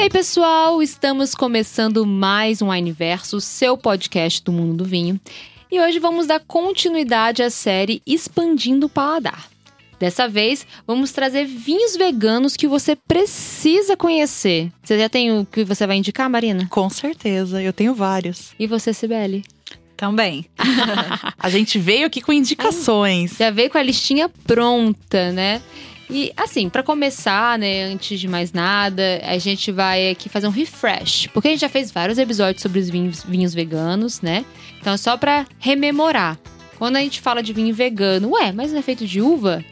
Ei, pessoal, estamos começando mais um Wineverso, seu podcast do mundo do vinho. E hoje vamos dar continuidade à série Expandindo o Paladar. Dessa vez, vamos trazer vinhos veganos que você precisa conhecer. Você já tem o que você vai indicar, Marina? Com certeza, eu tenho vários. E você, Sibeli? Também. a gente veio aqui com indicações. Já veio com a listinha pronta, né? E assim, para começar, né, antes de mais nada, a gente vai aqui fazer um refresh, porque a gente já fez vários episódios sobre os vinhos, vinhos veganos, né? Então, só para rememorar. Quando a gente fala de vinho vegano, ué, mas não é feito de uva?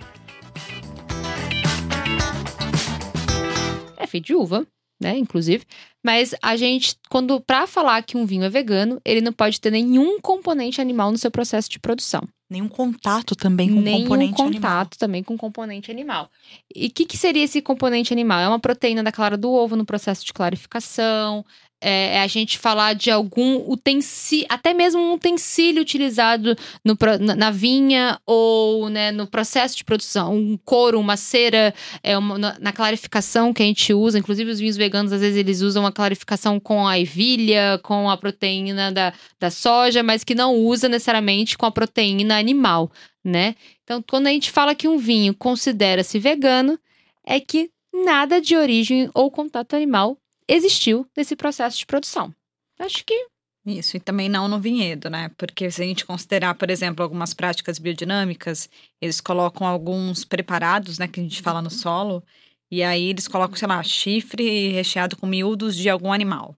É feito de uva, né, inclusive. Mas a gente, quando para falar que um vinho é vegano, ele não pode ter nenhum componente animal no seu processo de produção. Nenhum contato também com Nenhum componente contato animal. também com componente animal. E o que, que seria esse componente animal? É uma proteína da clara do ovo no processo de clarificação. É, é a gente falar de algum utensílio, até mesmo um utensílio utilizado no na, vinha ou né, no processo de produção. Um couro, uma cera, é uma- na, na clarificação que a gente usa. Inclusive, os vinhos veganos, às vezes, eles usam a clarificação com a ervilha, com a proteína da, da soja, mas que não usa necessariamente com a proteína animal, né? Então, quando a gente fala que um vinho considera-se vegano, é que nada de origem ou contato animal existiu nesse processo de produção. Acho que Isso, e também não no vinhedo, né? Porque se a gente considerar, por exemplo, algumas práticas biodinâmicas, eles colocam alguns preparados, né, que a gente fala no solo, e aí eles colocam, sei lá, chifre recheado com miúdos de algum animal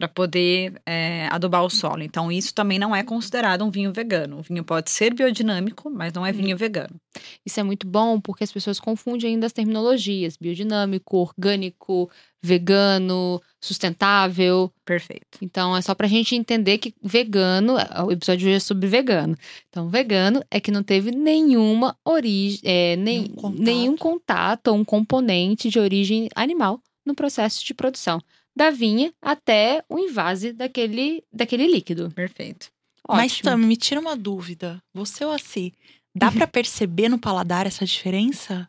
para poder é, adubar o solo. Então, isso também não é considerado um vinho vegano. O vinho pode ser biodinâmico, mas não é vinho vegano. isso é muito bom porque as pessoas confundem ainda as terminologias: biodinâmico, orgânico, vegano, sustentável. Perfeito. Então é só pra gente entender que vegano, o episódio de hoje é sobre vegano. Então, vegano é que não teve nenhuma origem, é, nem, nenhum contato ou um componente de origem animal no processo de produção. Da vinha até o invase daquele, daquele líquido. Perfeito. Mas Ótimo. Tami, me tira uma dúvida. Você ou assim, dá pra perceber no paladar essa diferença?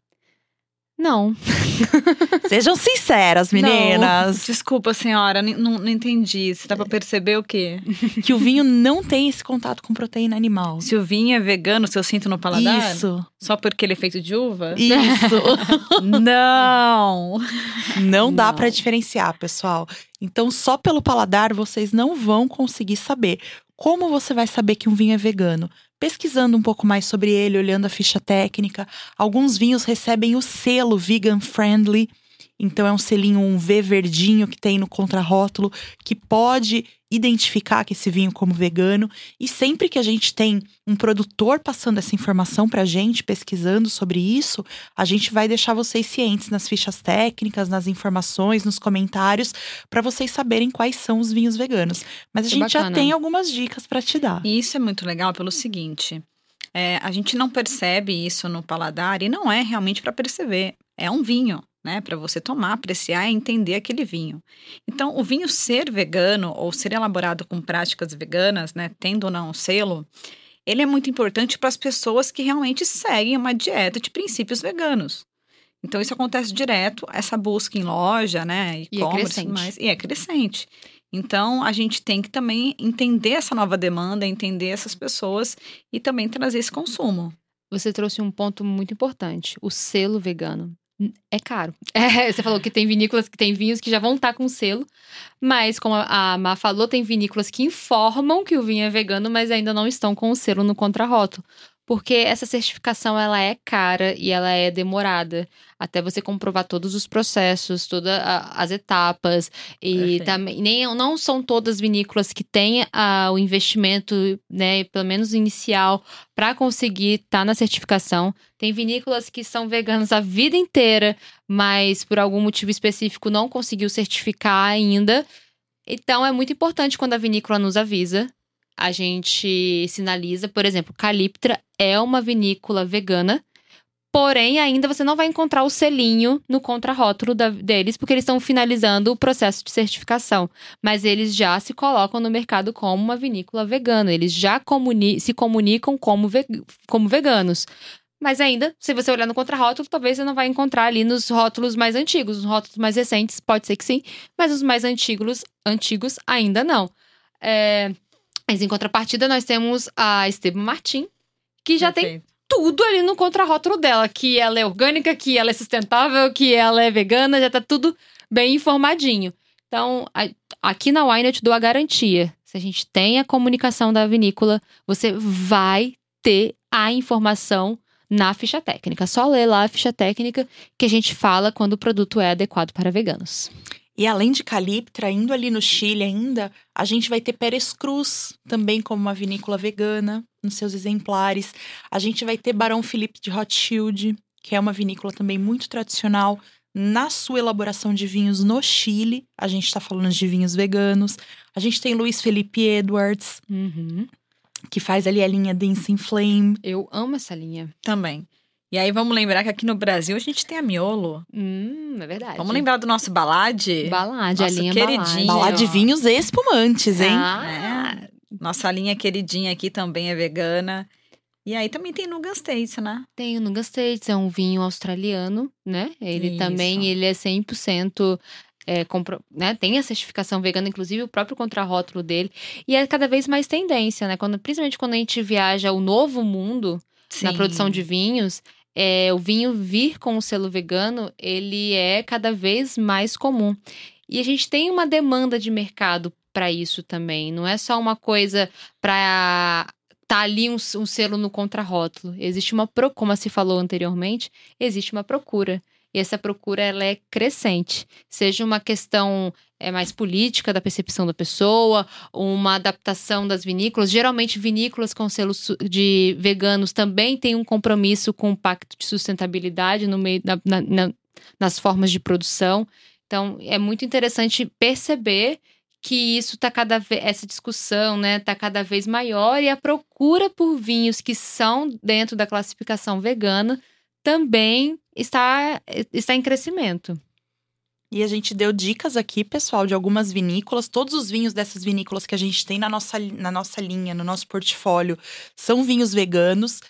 Não. Sejam sinceras, meninas. Desculpa, senhora, não, não entendi. Você dá pra perceber o quê? Que o vinho não tem esse contato com proteína animal. Se o vinho é vegano, se eu sinto no paladar? Isso, Só porque ele é feito de uva? isso. Não! Não dá Não. pra diferenciar, pessoal. Então, só pelo paladar vocês não vão conseguir saber. Como você vai saber que um vinho é vegano? Pesquisando um pouco mais sobre ele, olhando a ficha técnica. Alguns vinhos recebem o selo vegan friendly. Então é um selinho, um V verdinho que tem no contrarótulo, que pode identificar que esse vinho como vegano. E sempre que a gente tem um produtor passando essa informação pra gente, pesquisando sobre isso, a gente vai deixar vocês cientes nas fichas técnicas, nas informações, nos comentários, para vocês saberem quais são os vinhos veganos. Mas a Isso é gente já bacana. tem algumas dicas para te dar. E isso é muito legal pelo seguinte: é, a gente não percebe isso no paladar e não é realmente para perceber. É um vinho, né? Para você tomar, apreciar e entender aquele vinho. Então, o vinho ser vegano ou ser elaborado com práticas veganas, né? Tendo ou não um selo, ele é muito importante para as pessoas que realmente seguem uma dieta de princípios veganos. Então, isso acontece direto, essa busca em loja, né? E é E-commerce, crescente. mais, e é crescente. Então, a gente tem que também entender essa nova demanda, entender essas pessoas e também trazer esse consumo. Você trouxe um ponto muito importante: o selo vegano. É caro. É, você falou que tem vinícolas que tem vinhos que já vão estar com selo, mas como a Má falou, tem vinícolas que informam que o vinho é vegano, mas ainda não estão com o selo no contrarótulo. Porque essa certificação ela é cara e ela é demorada até você comprovar todos os processos, todas as etapas e Perfeito. também nem não são todas vinícolas que têm ah, o investimento, né, pelo menos inicial para conseguir estar na certificação. Tem vinícolas que são veganas a vida inteira, mas por algum motivo específico não conseguiu certificar ainda. Então é muito importante quando a vinícola nos avisa. A gente sinaliza, por exemplo, Caliptra é uma vinícola vegana, porém ainda você não vai encontrar o selinho no contrarótulo deles, porque eles estão finalizando o processo de certificação. Mas eles já se colocam no mercado como uma vinícola vegana, eles já comuni- se comunicam como, ve- como veganos. Mas ainda, se você olhar no contrarótulo, talvez você não vai encontrar ali nos rótulos mais antigos. Nos rótulos mais recentes, pode ser que sim, mas os mais antigos, antigos ainda não. É, mas em contrapartida, nós temos a Esteban Martin, que já tem Perfeito. tudo ali no contrarótulo dela, que ela é orgânica, que ela é sustentável, que ela é vegana, já tá tudo bem informadinho. Então, a- aqui na Wine eu te dou a garantia. Se a gente tem a comunicação da vinícola, você vai ter a informação na ficha técnica. Só ler lá a ficha técnica que a gente fala quando o produto é adequado para veganos. E além de Caliptra, indo ali no Chile ainda, a gente vai ter Pérez Cruz, também como uma vinícola vegana, nos seus exemplares. A gente vai ter Barão Felipe de Rothschild, que é uma vinícola também muito tradicional na sua elaboração de vinhos no Chile. A gente está falando de vinhos veganos. A gente tem Luiz Felipe Edwards, que faz ali a linha Dancing Flame. Eu amo essa linha. Também. E aí vamos lembrar que aqui no Brasil a gente tem a Miolo. Hum, é verdade. Vamos lembrar do nosso balade? Balade, a Nossa, linha queridinha. balade. Falar de ó. vinhos espumantes, hein? Ah, Nossa linha queridinha aqui também é vegana. E aí também tem Nugan States, né? Tem o Nuga States, é um vinho australiano, né? Ele Isso. também, ele é 100% é, compro, né? Tem a certificação vegana, inclusive o próprio contrarótulo dele. E é cada vez mais tendência, né? Quando, principalmente quando a gente viaja ao novo mundo, na Sim. produção de vinhos, é, o vinho vir com o selo vegano, ele é cada vez mais comum. E a gente tem uma demanda de mercado para isso também. Não é só uma coisa para tá ali um, um selo no contrarótulo. Existe uma pro, como se falou anteriormente, existe uma procura. E essa procura ela é crescente. Seja uma questão é, mais política da percepção da pessoa, uma adaptação das vinícolas. Geralmente, vinícolas com selos de veganos também têm um compromisso com o pacto de sustentabilidade no meio na- na- na- nas formas de produção. Então, é muito interessante perceber que isso tá cada vez essa discussão, né, tá cada vez maior e a procura por vinhos que são dentro da classificação vegana também está está em crescimento. E a gente deu dicas aqui, pessoal, de algumas vinícolas. Todos os vinhos dessas vinícolas que a gente tem na nossa, na nossa linha, no nosso portfólio, são vinhos veganos.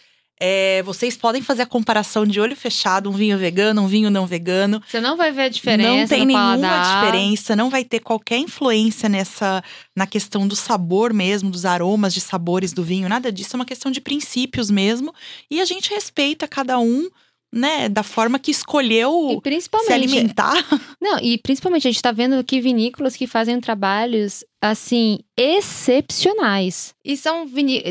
É, vocês podem fazer a comparação de olho fechado, um vinho vegano, um vinho não vegano. Você não vai ver a diferença não tem nenhuma paladar. diferença, não vai ter qualquer influência nessa na questão do sabor mesmo, dos aromas de sabores do vinho, nada disso, é uma questão de princípios mesmo. E a gente respeita cada um, né, da forma que escolheu se alimentar. Não, e principalmente a gente tá vendo aqui vinícolas que fazem trabalhos, assim, excepcionais. E são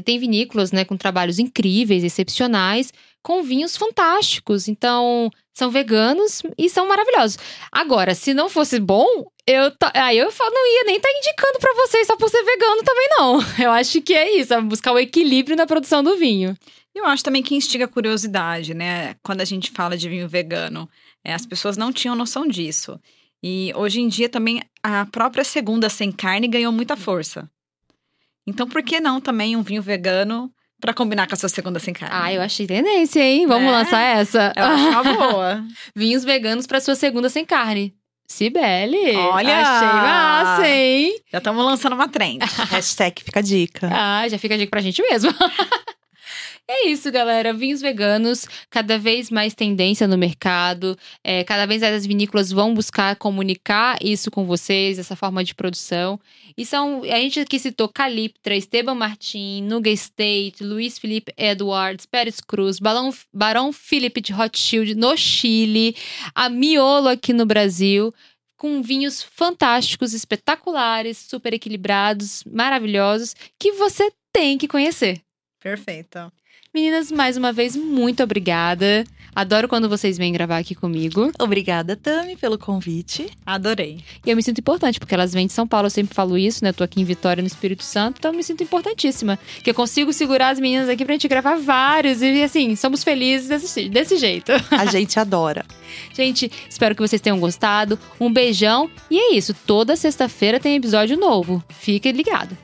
tem vinícolas, né, com trabalhos incríveis, excepcionais, com vinhos fantásticos. Então, são veganos e são maravilhosos. Agora, se não fosse bom, eu aí eu fa- não ia nem estar indicando pra vocês só por ser vegano também não. Eu acho que é isso, é buscar o equilíbrio na produção do vinho. Eu acho também que instiga a curiosidade, né? Quando a gente fala de vinho vegano, é, as pessoas não tinham noção disso. E hoje em dia também a própria segunda sem carne ganhou muita força. Então, por que não também um vinho vegano para combinar com a sua segunda sem carne? Ah, eu achei tendência, hein? Vamos Né? lançar essa? Eu acho uma boa. Vinhos veganos pra sua segunda sem carne. Cibele! Olha! Achei massa, hein? Já estamos lançando uma trend. Hashtag fica a dica. Ah, já fica a dica pra gente mesmo. É isso, galera. Vinhos veganos, cada vez mais tendência no mercado. É, cada vez mais as vinícolas vão buscar comunicar isso com vocês, essa forma de produção. E são. A gente aqui citou Caliptra, Esteban Martin, Nuga State, Luiz Felipe Edwards, Pérez Cruz, Balão, Barão Felipe de Rothschild no Chile, a Miolo aqui no Brasil. Com vinhos fantásticos, espetaculares, super equilibrados, maravilhosos, que você tem que conhecer. Perfeito. Meninas, mais uma vez, muito obrigada. Adoro quando vocês vêm gravar aqui comigo. Obrigada, Tami, pelo convite. Adorei. E eu me sinto importante, porque elas vêm de São Paulo, eu sempre falo isso, né? Eu tô aqui em Vitória, no Espírito Santo, então eu me sinto importantíssima. Que eu consigo segurar as meninas aqui pra gente gravar vários. E assim, somos felizes desse, desse jeito. A gente adora. Gente, espero que vocês tenham gostado. Um beijão. E é isso, toda sexta-feira tem episódio novo. Fique ligado.